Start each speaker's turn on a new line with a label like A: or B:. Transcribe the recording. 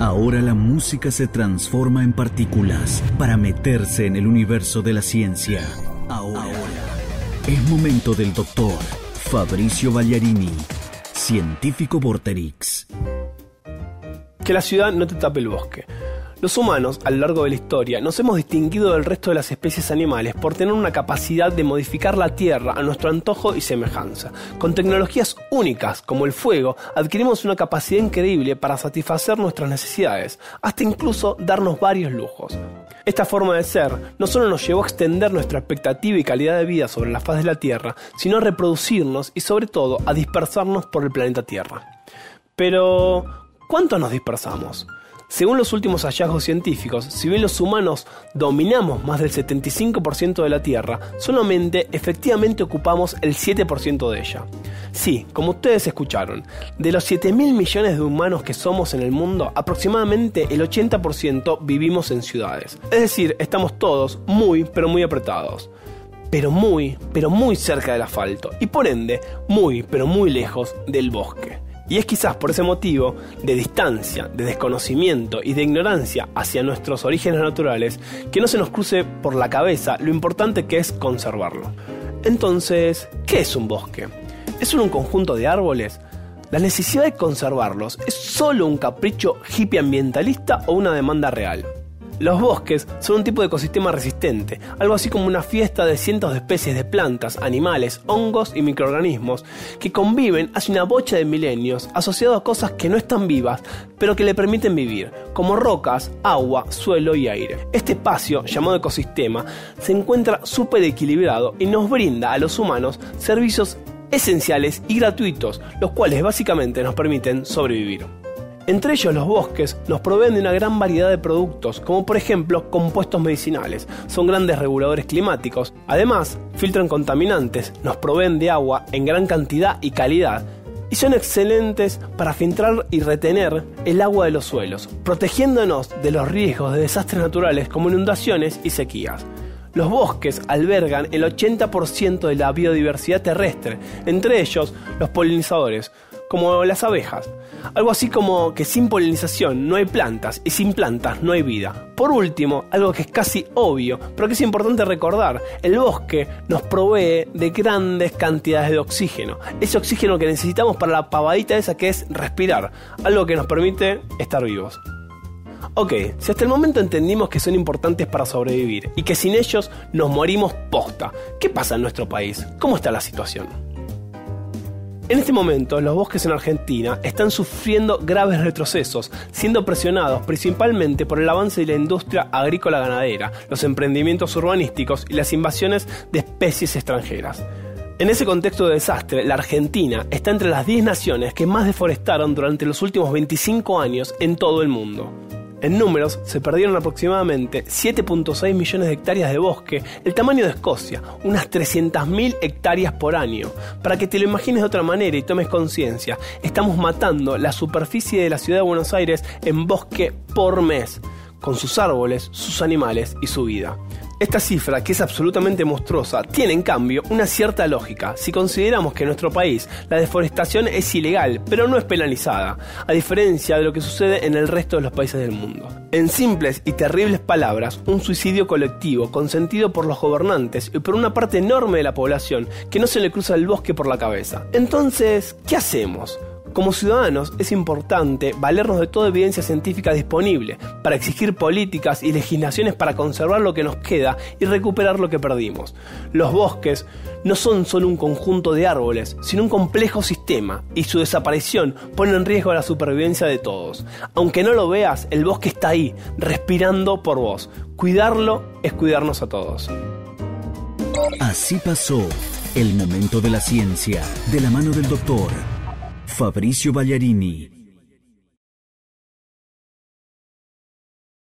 A: Ahora la música se transforma en partículas para meterse en el universo de la ciencia. Ahora, es momento del doctor Fabricio Bagliarini, científico Vorterix.
B: Que la ciudad no te tape el bosque. Los humanos, a lo largo de la historia, nos hemos distinguido del resto de las especies animales por tener una capacidad de modificar la Tierra a nuestro antojo y semejanza. Con tecnologías únicas, como el fuego, adquirimos una capacidad increíble para satisfacer nuestras necesidades, hasta incluso darnos varios lujos. Esta forma de ser no solo nos llevó a extender nuestra expectativa y calidad de vida sobre la faz de la Tierra, sino a reproducirnos y sobre todo a dispersarnos por el planeta Tierra. Pero, ¿cuánto nos dispersamos? Según los últimos hallazgos científicos, si bien los humanos dominamos más del 75% de la Tierra, solamente efectivamente ocupamos el 7% de ella. Sí, como ustedes escucharon, de los 7 mil millones de humanos que somos en el mundo, aproximadamente el 80% vivimos en ciudades. Es decir, estamos todos muy, pero muy apretados pero muy, pero muy cerca del asfalto y por ende muy, pero muy lejos del bosque. Y es quizás por ese motivo de distancia, de desconocimiento y de ignorancia hacia nuestros orígenes naturales que no se nos cruce por la cabeza lo importante que es conservarlo. Entonces, ¿qué es un bosque? ¿Es un conjunto de árboles? ¿La necesidad de conservarlos es solo un capricho hippie ambientalista o una demanda real? Los bosques son un tipo de ecosistema resistente, algo así como una fiesta de cientos de especies de plantas, animales, hongos y microorganismos que conviven hace una bocha de milenios asociados a cosas que no están vivas, pero que le permiten vivir, como rocas, agua, suelo y aire. Este espacio, llamado ecosistema, se encuentra súper equilibrado y nos brinda a los humanos servicios esenciales y gratuitos, los cuales básicamente nos permiten sobrevivir. Entre ellos los bosques nos proveen de una gran variedad de productos, como por ejemplo compuestos medicinales. Son grandes reguladores climáticos. Además, filtran contaminantes, nos proveen de agua en gran cantidad y calidad. Y son excelentes para filtrar y retener el agua de los suelos, protegiéndonos de los riesgos de desastres naturales como inundaciones y sequías. Los bosques albergan el 80% de la biodiversidad terrestre, entre ellos los polinizadores, como las abejas. Algo así como que sin polinización no hay plantas y sin plantas no hay vida. Por último, algo que es casi obvio, pero que es importante recordar, el bosque nos provee de grandes cantidades de oxígeno. Ese oxígeno que necesitamos para la pavadita esa que es respirar, algo que nos permite estar vivos. Ok, si hasta el momento entendimos que son importantes para sobrevivir y que sin ellos nos morimos posta, ¿qué pasa en nuestro país? ¿Cómo está la situación? En este momento, los bosques en Argentina están sufriendo graves retrocesos, siendo presionados principalmente por el avance de la industria agrícola ganadera, los emprendimientos urbanísticos y las invasiones de especies extranjeras. En ese contexto de desastre, la Argentina está entre las 10 naciones que más deforestaron durante los últimos 25 años en todo el mundo. En números, se perdieron aproximadamente 7.6 millones de hectáreas de bosque, el tamaño de Escocia, unas 300.000 hectáreas por año. Para que te lo imagines de otra manera y tomes conciencia, estamos matando la superficie de la ciudad de Buenos Aires en bosque por mes, con sus árboles, sus animales y su vida. Esta cifra, que es absolutamente monstruosa, tiene en cambio una cierta lógica si consideramos que en nuestro país la deforestación es ilegal, pero no es penalizada, a diferencia de lo que sucede en el resto de los países del mundo. En simples y terribles palabras, un suicidio colectivo consentido por los gobernantes y por una parte enorme de la población que no se le cruza el bosque por la cabeza. Entonces, ¿qué hacemos? Como ciudadanos es importante valernos de toda evidencia científica disponible para exigir políticas y legislaciones para conservar lo que nos queda y recuperar lo que perdimos. Los bosques no son solo un conjunto de árboles, sino un complejo sistema y su desaparición pone en riesgo la supervivencia de todos. Aunque no lo veas, el bosque está ahí, respirando por vos. Cuidarlo es cuidarnos a todos.
A: Así pasó el momento de la ciencia, de la mano del doctor Fabricio Bagliarini